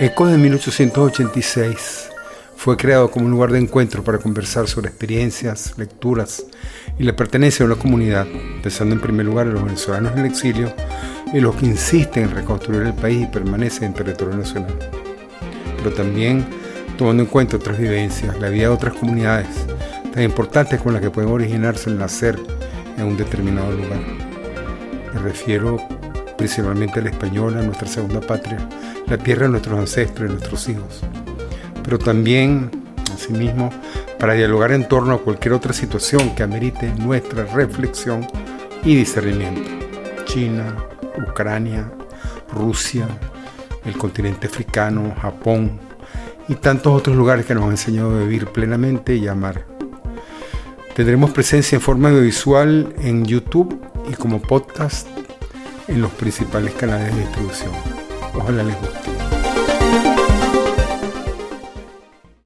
ECO de 1886 fue creado como un lugar de encuentro para conversar sobre experiencias, lecturas y la pertenencia a una comunidad, pensando en primer lugar en los venezolanos en el exilio y los que insisten en reconstruir el país y permanecen en territorio nacional. Pero también tomando en cuenta otras vivencias, la vida de otras comunidades, tan importantes como las que pueden originarse al nacer en un determinado lugar. Me refiero principalmente la española, nuestra segunda patria, la tierra de nuestros ancestros y nuestros hijos, pero también, asimismo, para dialogar en torno a cualquier otra situación que amerite nuestra reflexión y discernimiento. China, Ucrania, Rusia, el continente africano, Japón y tantos otros lugares que nos han enseñado a vivir plenamente y amar. Tendremos presencia en forma audiovisual en YouTube y como podcast en los principales canales de distribución. Ojalá les guste.